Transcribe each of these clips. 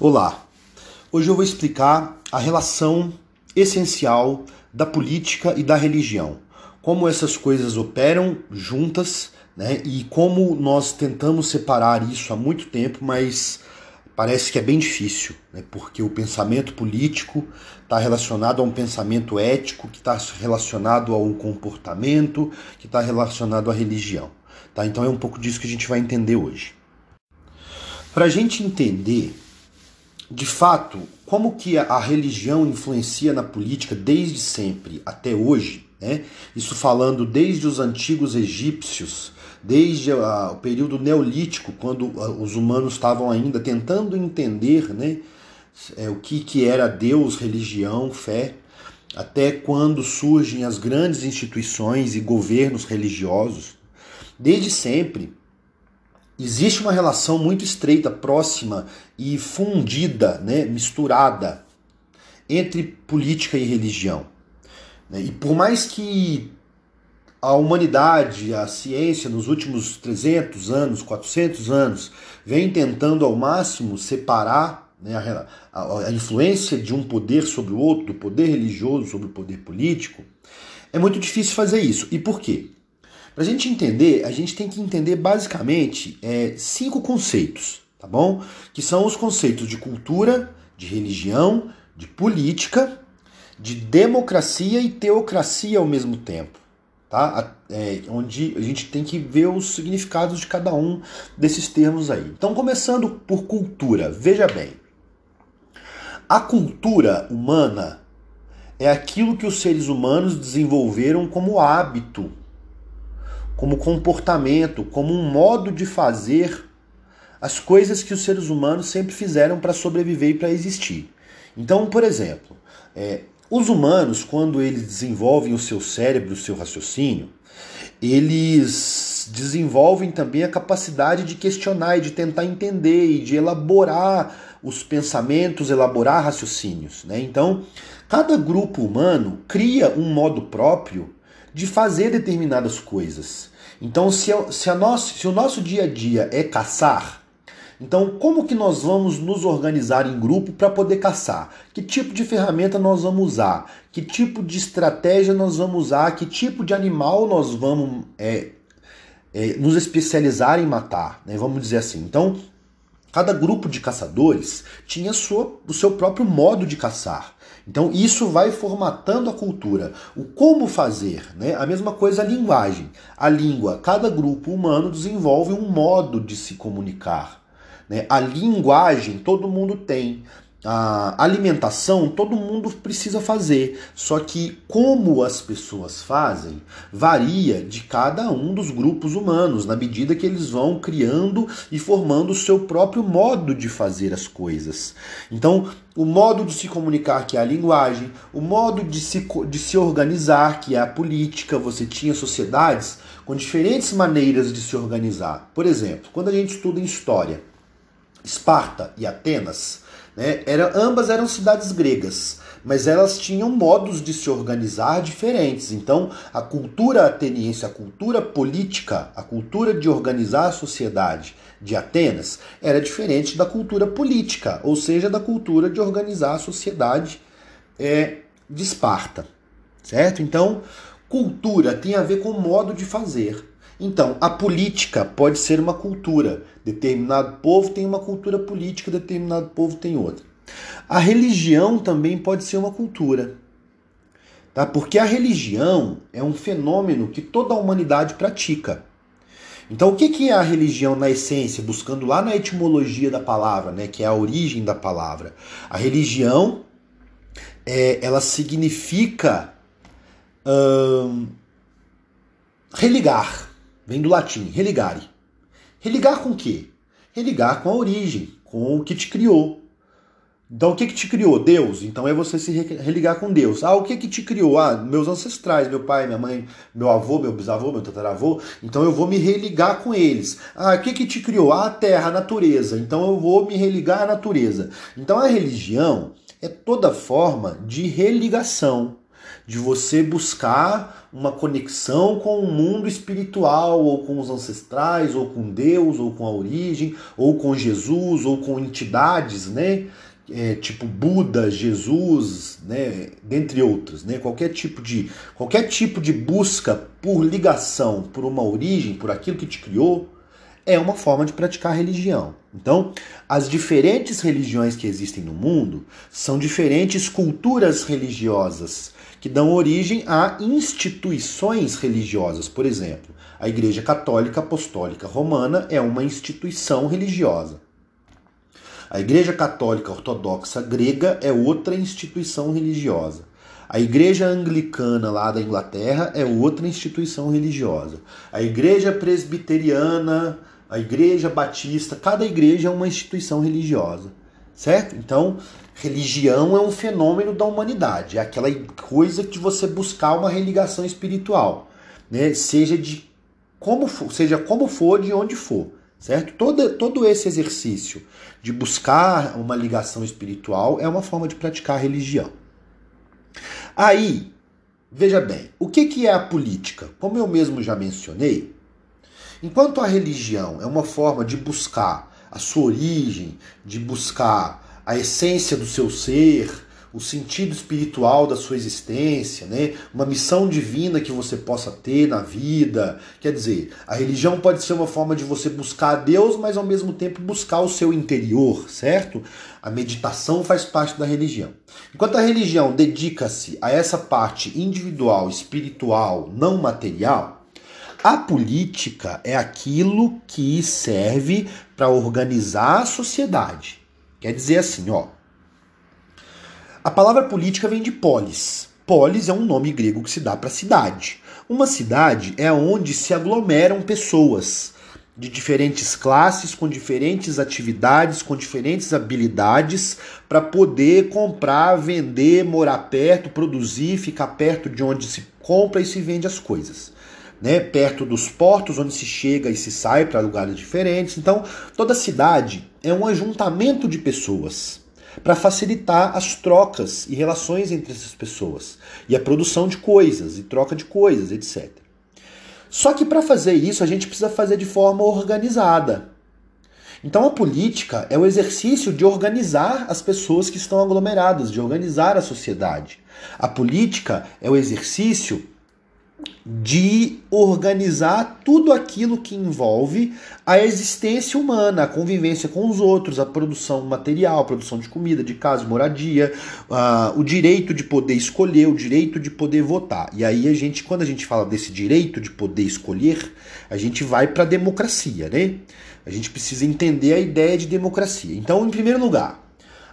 Olá! Hoje eu vou explicar a relação essencial da política e da religião. Como essas coisas operam juntas né, e como nós tentamos separar isso há muito tempo, mas parece que é bem difícil, né, porque o pensamento político está relacionado a um pensamento ético, que está relacionado a um comportamento, que está relacionado à religião. Tá? Então é um pouco disso que a gente vai entender hoje. Para a gente entender de fato, como que a religião influencia na política desde sempre até hoje, né? Isso falando desde os antigos egípcios, desde o período neolítico, quando os humanos estavam ainda tentando entender, né, é, o que que era Deus, religião, fé, até quando surgem as grandes instituições e governos religiosos. Desde sempre, existe uma relação muito estreita, próxima e fundida, né, misturada entre política e religião. Né? E por mais que a humanidade, a ciência, nos últimos 300 anos, 400 anos, vem tentando ao máximo separar né, a, a, a influência de um poder sobre o outro, do poder religioso sobre o poder político, é muito difícil fazer isso. E por quê? Para a gente entender, a gente tem que entender basicamente é, cinco conceitos, tá bom? Que são os conceitos de cultura, de religião, de política, de democracia e teocracia ao mesmo tempo, tá? É, onde a gente tem que ver os significados de cada um desses termos aí. Então, começando por cultura, veja bem. A cultura humana é aquilo que os seres humanos desenvolveram como hábito como comportamento, como um modo de fazer as coisas que os seres humanos sempre fizeram para sobreviver e para existir. Então, por exemplo, é, os humanos, quando eles desenvolvem o seu cérebro, o seu raciocínio, eles desenvolvem também a capacidade de questionar e de tentar entender e de elaborar os pensamentos, elaborar raciocínios. Né? Então, cada grupo humano cria um modo próprio de fazer determinadas coisas. Então, se, se, nosso, se o nosso dia a dia é caçar, então como que nós vamos nos organizar em grupo para poder caçar? Que tipo de ferramenta nós vamos usar? Que tipo de estratégia nós vamos usar? Que tipo de animal nós vamos é, é, nos especializar em matar? Né? Vamos dizer assim. Então, cada grupo de caçadores tinha sua, o seu próprio modo de caçar. Então isso vai formatando a cultura. O como fazer, né? A mesma coisa a linguagem. A língua, cada grupo humano desenvolve um modo de se comunicar. Né? A linguagem todo mundo tem a alimentação todo mundo precisa fazer, só que como as pessoas fazem varia de cada um dos grupos humanos, na medida que eles vão criando e formando o seu próprio modo de fazer as coisas. Então, o modo de se comunicar, que é a linguagem, o modo de se, de se organizar, que é a política, você tinha sociedades com diferentes maneiras de se organizar. Por exemplo, quando a gente estuda em história, Esparta e Atenas né? Era, ambas eram cidades gregas, mas elas tinham modos de se organizar diferentes. Então, a cultura ateniense, a cultura política, a cultura de organizar a sociedade de Atenas era diferente da cultura política, ou seja, da cultura de organizar a sociedade é, de Esparta. Certo? Então, cultura tem a ver com o modo de fazer. Então, a política pode ser uma cultura. Determinado povo tem uma cultura política, determinado povo tem outra. A religião também pode ser uma cultura. Tá? Porque a religião é um fenômeno que toda a humanidade pratica. Então, o que é a religião na essência, buscando lá na etimologia da palavra, né, que é a origem da palavra? A religião, é, ela significa hum, religar. Vem do latim, religare. Religar com o quê? Religar com a origem, com o que te criou. Então, o que, que te criou? Deus. Então, é você se religar com Deus. Ah, o que, que te criou? Ah, meus ancestrais, meu pai, minha mãe, meu avô, meu bisavô, meu tataravô. Então, eu vou me religar com eles. Ah, o que, que te criou? Ah, a terra, a natureza. Então, eu vou me religar à natureza. Então, a religião é toda forma de religação de você buscar uma conexão com o mundo espiritual, ou com os ancestrais, ou com Deus, ou com a origem, ou com Jesus, ou com entidades, né? É, tipo Buda, Jesus, né, dentre outros, né, qualquer tipo de qualquer tipo de busca por ligação, por uma origem, por aquilo que te criou, é uma forma de praticar religião. Então, as diferentes religiões que existem no mundo são diferentes culturas religiosas que dão origem a instituições religiosas. Por exemplo, a Igreja Católica Apostólica Romana é uma instituição religiosa. A Igreja Católica Ortodoxa Grega é outra instituição religiosa. A Igreja Anglicana lá da Inglaterra é outra instituição religiosa. A Igreja Presbiteriana a igreja batista, cada igreja é uma instituição religiosa, certo? Então, religião é um fenômeno da humanidade, é aquela coisa de você buscar uma religação espiritual, né? Seja de como for, seja como for, de onde for, certo? Todo, todo esse exercício de buscar uma ligação espiritual é uma forma de praticar religião. Aí, veja bem, o que, que é a política? Como eu mesmo já mencionei, Enquanto a religião é uma forma de buscar a sua origem, de buscar a essência do seu ser, o sentido espiritual da sua existência, né? uma missão divina que você possa ter na vida. Quer dizer, a religião pode ser uma forma de você buscar a Deus, mas ao mesmo tempo buscar o seu interior, certo? A meditação faz parte da religião. Enquanto a religião dedica-se a essa parte individual, espiritual, não material, a política é aquilo que serve para organizar a sociedade. Quer dizer assim, ó. A palavra política vem de polis. Polis é um nome grego que se dá para cidade. Uma cidade é onde se aglomeram pessoas de diferentes classes, com diferentes atividades, com diferentes habilidades, para poder comprar, vender, morar perto, produzir, ficar perto de onde se compra e se vende as coisas né, perto dos portos onde se chega e se sai para lugares diferentes. Então, toda cidade é um ajuntamento de pessoas para facilitar as trocas e relações entre essas pessoas e a produção de coisas e troca de coisas, etc. Só que para fazer isso a gente precisa fazer de forma organizada. Então a política é o exercício de organizar as pessoas que estão aglomeradas, de organizar a sociedade. A política é o exercício de organizar tudo aquilo que envolve a existência humana, a convivência com os outros, a produção material, a produção de comida, de casa, moradia, uh, o direito de poder escolher, o direito de poder votar. E aí a gente, quando a gente fala desse direito de poder escolher, a gente vai para a democracia, né? A gente precisa entender a ideia de democracia. Então, em primeiro lugar,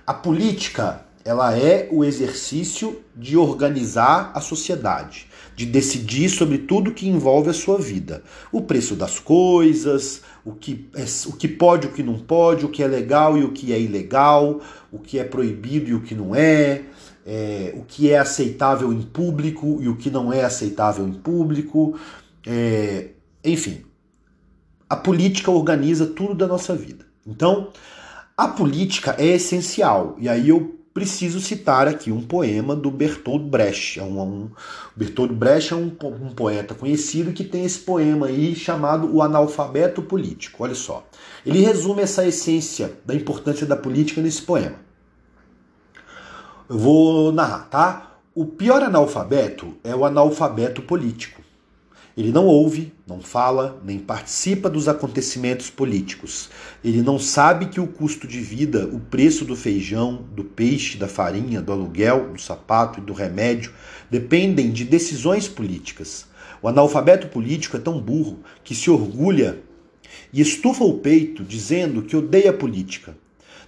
a política ela é o exercício de organizar a sociedade de decidir sobre tudo que envolve a sua vida. O preço das coisas, o que, é, o que pode, o que não pode, o que é legal e o que é ilegal, o que é proibido e o que não é, é o que é aceitável em público e o que não é aceitável em público. É, enfim, a política organiza tudo da nossa vida. Então, a política é essencial. E aí eu preciso citar aqui um poema do Bertolt Brecht. É um, um, Bertolt Brecht é um, um poeta conhecido que tem esse poema aí chamado O Analfabeto Político. Olha só. Ele resume essa essência da importância da política nesse poema. Eu vou narrar, tá? O pior analfabeto é o analfabeto político. Ele não ouve, não fala, nem participa dos acontecimentos políticos. Ele não sabe que o custo de vida, o preço do feijão, do peixe, da farinha, do aluguel, do sapato e do remédio dependem de decisões políticas. O analfabeto político é tão burro que se orgulha e estufa o peito dizendo que odeia a política.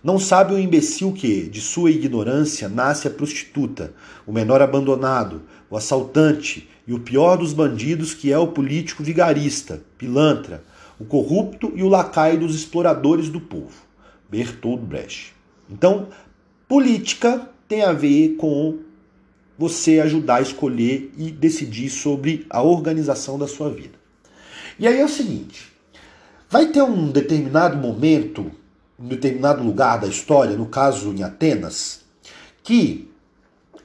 Não sabe o imbecil que, de sua ignorância, nasce a prostituta, o menor abandonado, o assaltante e o pior dos bandidos, que é o político vigarista, pilantra, o corrupto e o lacaio dos exploradores do povo. Bertold Brecht. Então, política tem a ver com você ajudar a escolher e decidir sobre a organização da sua vida. E aí é o seguinte: vai ter um determinado momento, um determinado lugar da história, no caso em Atenas, que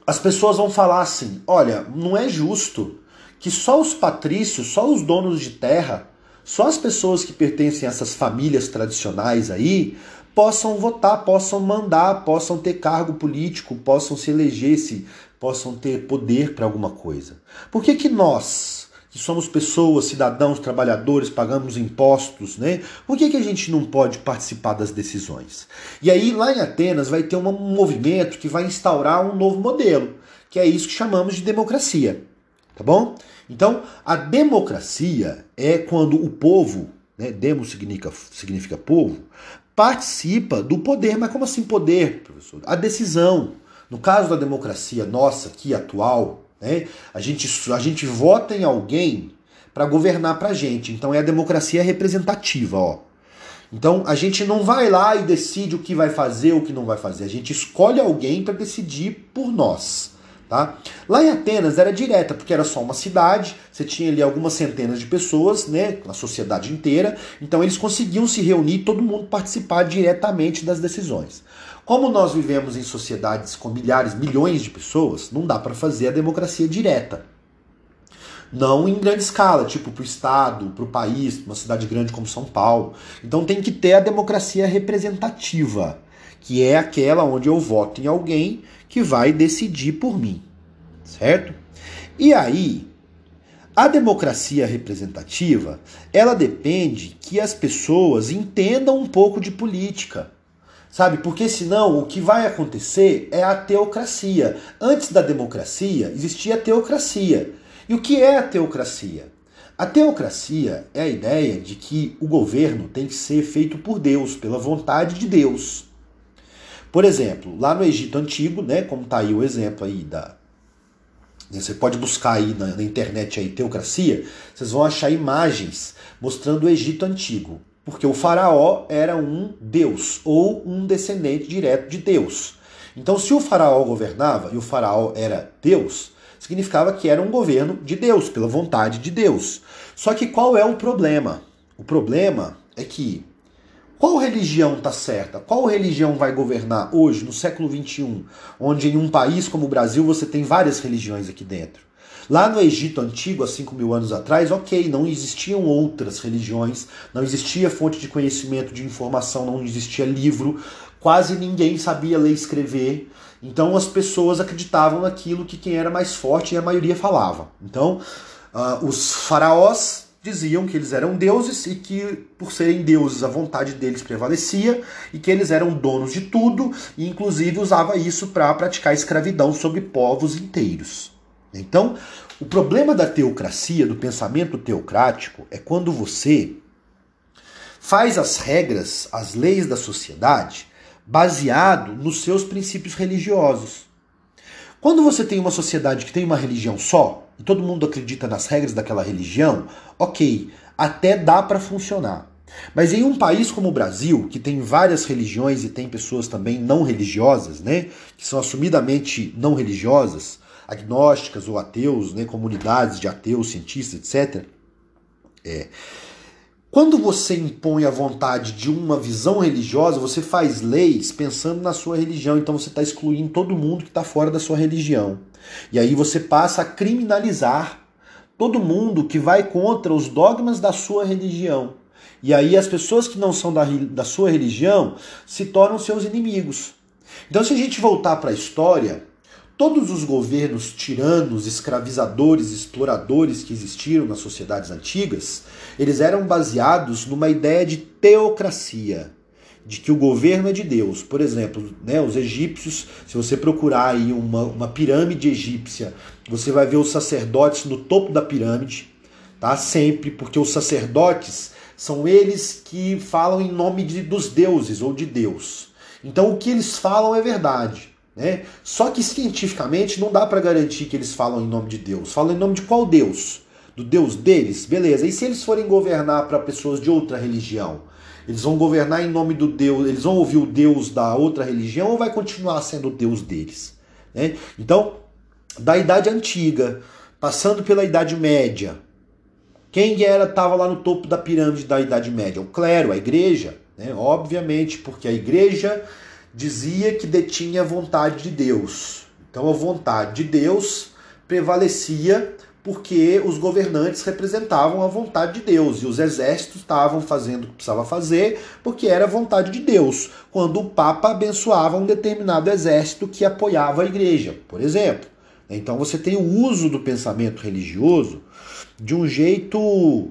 as pessoas vão falar assim: olha, não é justo que só os patrícios, só os donos de terra, só as pessoas que pertencem a essas famílias tradicionais aí possam votar, possam mandar, possam ter cargo político, possam se eleger, se possam ter poder para alguma coisa. Por que que nós, que somos pessoas, cidadãos, trabalhadores, pagamos impostos, né? Por que, que a gente não pode participar das decisões? E aí, lá em Atenas, vai ter um movimento que vai instaurar um novo modelo, que é isso que chamamos de democracia. Tá bom? Então, a democracia é quando o povo, né, demo significa, significa povo, participa do poder. Mas como assim poder, professor? A decisão. No caso da democracia nossa aqui atual, né? A, gente, a gente vota em alguém para governar para a gente. Então é a democracia representativa. Ó. Então a gente não vai lá e decide o que vai fazer, o que não vai fazer. A gente escolhe alguém para decidir por nós. Tá? Lá em Atenas era direta, porque era só uma cidade, você tinha ali algumas centenas de pessoas, né, a sociedade inteira, então eles conseguiam se reunir todo mundo participar diretamente das decisões. Como nós vivemos em sociedades com milhares, milhões de pessoas, não dá para fazer a democracia direta. Não em grande escala, tipo para o Estado, para o país, uma cidade grande como São Paulo. Então tem que ter a democracia representativa, que é aquela onde eu voto em alguém que vai decidir por mim. Certo? E aí, a democracia representativa, ela depende que as pessoas entendam um pouco de política. Sabe? Porque senão o que vai acontecer é a teocracia. Antes da democracia existia a teocracia. E o que é a teocracia? A teocracia é a ideia de que o governo tem que ser feito por Deus, pela vontade de Deus. Por exemplo, lá no Egito Antigo, né, como está aí o exemplo aí da. Né, você pode buscar aí na, na internet aí teocracia, vocês vão achar imagens mostrando o Egito Antigo. Porque o faraó era um deus ou um descendente direto de Deus. Então, se o faraó governava e o faraó era Deus, significava que era um governo de Deus, pela vontade de Deus. Só que qual é o problema? O problema é que qual religião está certa? Qual religião vai governar hoje, no século XXI, onde em um país como o Brasil você tem várias religiões aqui dentro? Lá no Egito Antigo, há 5 mil anos atrás, ok, não existiam outras religiões, não existia fonte de conhecimento, de informação, não existia livro, quase ninguém sabia ler e escrever. Então as pessoas acreditavam naquilo que quem era mais forte e a maioria falava. Então uh, os faraós diziam que eles eram deuses e que, por serem deuses, a vontade deles prevalecia e que eles eram donos de tudo, e inclusive usava isso para praticar escravidão sobre povos inteiros. Então, o problema da teocracia, do pensamento teocrático, é quando você faz as regras, as leis da sociedade baseado nos seus princípios religiosos. Quando você tem uma sociedade que tem uma religião só, e todo mundo acredita nas regras daquela religião, ok, até dá para funcionar. Mas em um país como o Brasil, que tem várias religiões e tem pessoas também não religiosas, né, que são assumidamente não religiosas, agnósticas ou ateus, né, comunidades de ateus, cientistas, etc. É, quando você impõe a vontade de uma visão religiosa, você faz leis pensando na sua religião, então você está excluindo todo mundo que está fora da sua religião. E aí você passa a criminalizar todo mundo que vai contra os dogmas da sua religião. E aí as pessoas que não são da, da sua religião se tornam seus inimigos. Então, se a gente voltar para a história, Todos os governos tiranos, escravizadores, exploradores que existiram nas sociedades antigas, eles eram baseados numa ideia de teocracia, de que o governo é de Deus. Por exemplo, né, os egípcios, se você procurar aí uma, uma pirâmide egípcia, você vai ver os sacerdotes no topo da pirâmide, tá? Sempre, porque os sacerdotes são eles que falam em nome de, dos deuses ou de Deus. Então o que eles falam é verdade. Né? Só que cientificamente não dá para garantir que eles falam em nome de Deus. Falam em nome de qual Deus? Do Deus deles? Beleza. E se eles forem governar para pessoas de outra religião? Eles vão governar em nome do Deus, eles vão ouvir o Deus da outra religião ou vai continuar sendo o Deus deles? Né? Então, da Idade Antiga, passando pela Idade Média, quem era estava lá no topo da pirâmide da Idade Média? O clero, a igreja, né? obviamente, porque a igreja dizia que detinha a vontade de Deus. Então a vontade de Deus prevalecia porque os governantes representavam a vontade de Deus e os exércitos estavam fazendo o que precisava fazer porque era a vontade de Deus, quando o Papa abençoava um determinado exército que apoiava a igreja, por exemplo. Então você tem o uso do pensamento religioso de um jeito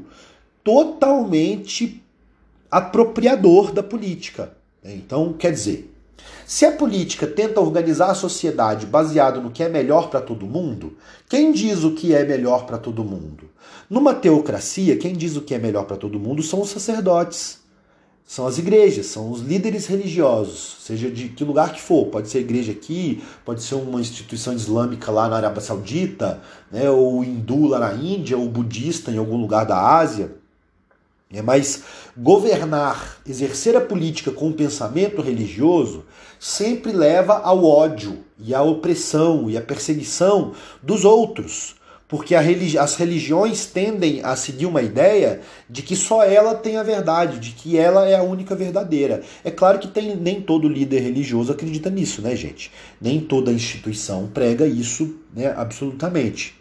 totalmente apropriador da política. Então, quer dizer, se a política tenta organizar a sociedade baseado no que é melhor para todo mundo, quem diz o que é melhor para todo mundo? Numa teocracia, quem diz o que é melhor para todo mundo são os sacerdotes, são as igrejas, são os líderes religiosos, seja de que lugar que for. Pode ser igreja aqui, pode ser uma instituição islâmica lá na Arábia Saudita, né, ou hindu lá na Índia, ou budista em algum lugar da Ásia. É, mas governar, exercer a política com o pensamento religioso sempre leva ao ódio e à opressão e à perseguição dos outros. Porque religi as religiões tendem a seguir uma ideia de que só ela tem a verdade, de que ela é a única verdadeira. É claro que tem, nem todo líder religioso acredita nisso, né, gente? Nem toda instituição prega isso né, absolutamente.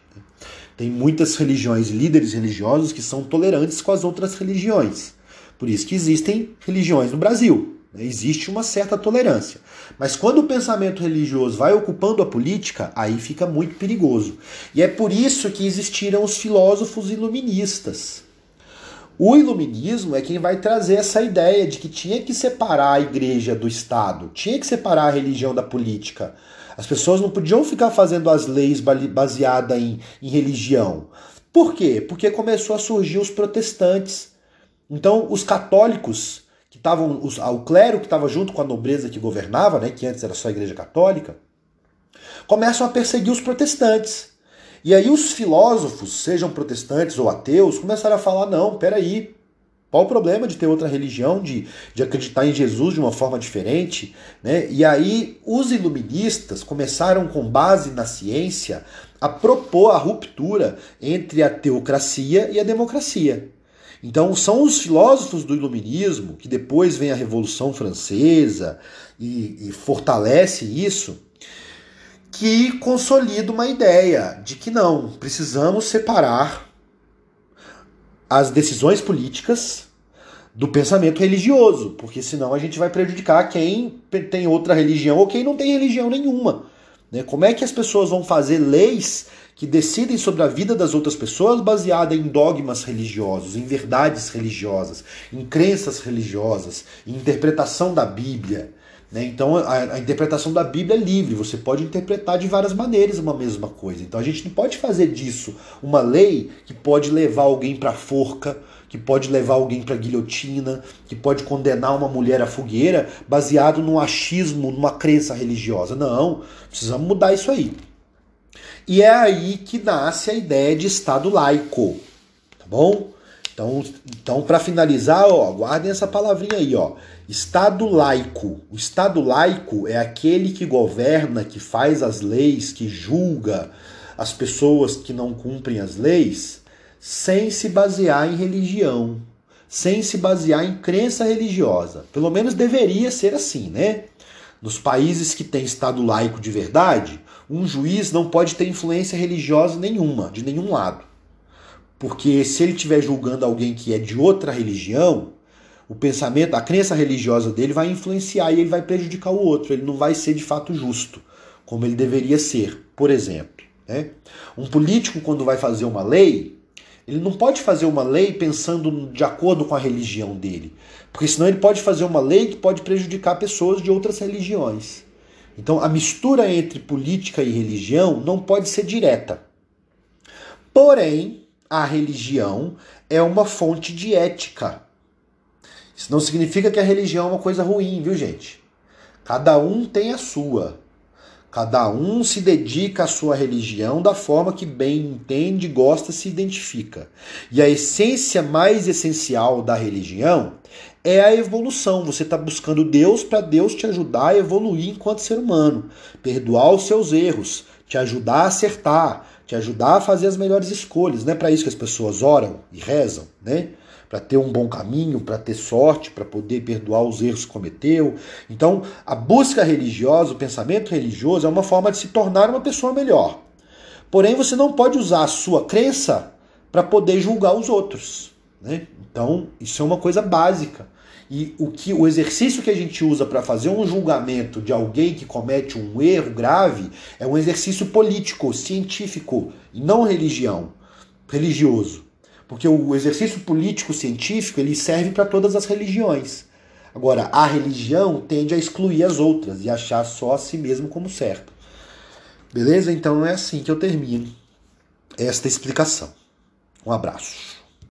Tem muitas religiões, líderes religiosos que são tolerantes com as outras religiões. Por isso que existem religiões no Brasil. Né? Existe uma certa tolerância. Mas quando o pensamento religioso vai ocupando a política, aí fica muito perigoso. E é por isso que existiram os filósofos iluministas. O iluminismo é quem vai trazer essa ideia de que tinha que separar a igreja do Estado, tinha que separar a religião da política. As pessoas não podiam ficar fazendo as leis baseadas em, em religião. Por quê? Porque começou a surgir os protestantes. Então, os católicos, que estavam, o clero que estava junto com a nobreza que governava, né, que antes era só a igreja católica, começam a perseguir os protestantes. E aí os filósofos, sejam protestantes ou ateus, começaram a falar: não, peraí, qual o problema de ter outra religião, de, de acreditar em Jesus de uma forma diferente? Né? E aí os iluministas começaram, com base na ciência, a propor a ruptura entre a teocracia e a democracia. Então são os filósofos do iluminismo, que depois vem a Revolução Francesa e, e fortalece isso, que consolida uma ideia de que não, precisamos separar as decisões políticas do pensamento religioso, porque senão a gente vai prejudicar quem tem outra religião ou quem não tem religião nenhuma. Né? Como é que as pessoas vão fazer leis que decidem sobre a vida das outras pessoas baseada em dogmas religiosos, em verdades religiosas, em crenças religiosas, em interpretação da Bíblia? Né? Então a, interpretação da Bíblia é livre, você pode interpretar de várias maneiras uma mesma coisa. Então a gente não pode fazer disso uma lei que pode levar alguém para a forca, que pode levar alguém para a guilhotina, que pode condenar uma mulher à fogueira baseado num achismo, numa crença religiosa. Não, precisamos mudar isso aí. E é aí que nasce a ideia de Estado laico, tá bom? Então, então para finalizar, ó, guardem essa palavrinha aí, ó. Estado laico. O Estado laico é aquele que governa, que faz as leis, que julga as pessoas que não cumprem as leis, sem se basear em religião, sem se basear em crença religiosa. Pelo menos deveria ser assim, né? Nos países que têm Estado laico de verdade, um juiz não pode ter influência religiosa nenhuma, de nenhum lado. Porque se ele estiver julgando alguém que é de outra religião, o pensamento, a crença religiosa dele vai influenciar e ele vai prejudicar o outro. Ele não vai ser de fato justo, como ele deveria ser, por exemplo. Né? Um político, quando vai fazer uma lei, ele não pode fazer uma lei pensando de acordo com a religião dele, porque senão ele pode fazer uma lei que pode prejudicar pessoas de outras religiões. Então a mistura entre política e religião não pode ser direta. Porém, a religião é uma fonte de ética. Isso não significa que a religião é uma coisa ruim, viu, gente? Cada um tem a sua. Cada um se dedica à sua religião da forma que bem entende, gosta, se identifica. E a essência mais essencial da religião é a evolução. Você está buscando Deus para Deus te ajudar a evoluir enquanto ser humano, perdoar os seus erros, te ajudar a acertar, te ajudar a fazer as melhores escolhas. Não é para isso que as pessoas oram e rezam, né? para ter um bom caminho, para ter sorte, para poder perdoar os erros que cometeu. Então, a busca religiosa, o pensamento religioso é uma forma de se tornar uma pessoa melhor. Porém, você não pode usar a sua crença para poder julgar os outros. Né? Então, isso é uma coisa básica. E o que o exercício que a gente usa para fazer um julgamento de alguém que comete um erro grave é um exercício político, científico, e não religião, religioso. Porque o exercício político científico ele serve para todas as religiões. Agora, a religião tende a excluir as outras e achar só a si mesmo como certo. Beleza? Então é assim que eu termino esta explicação. Um abraço.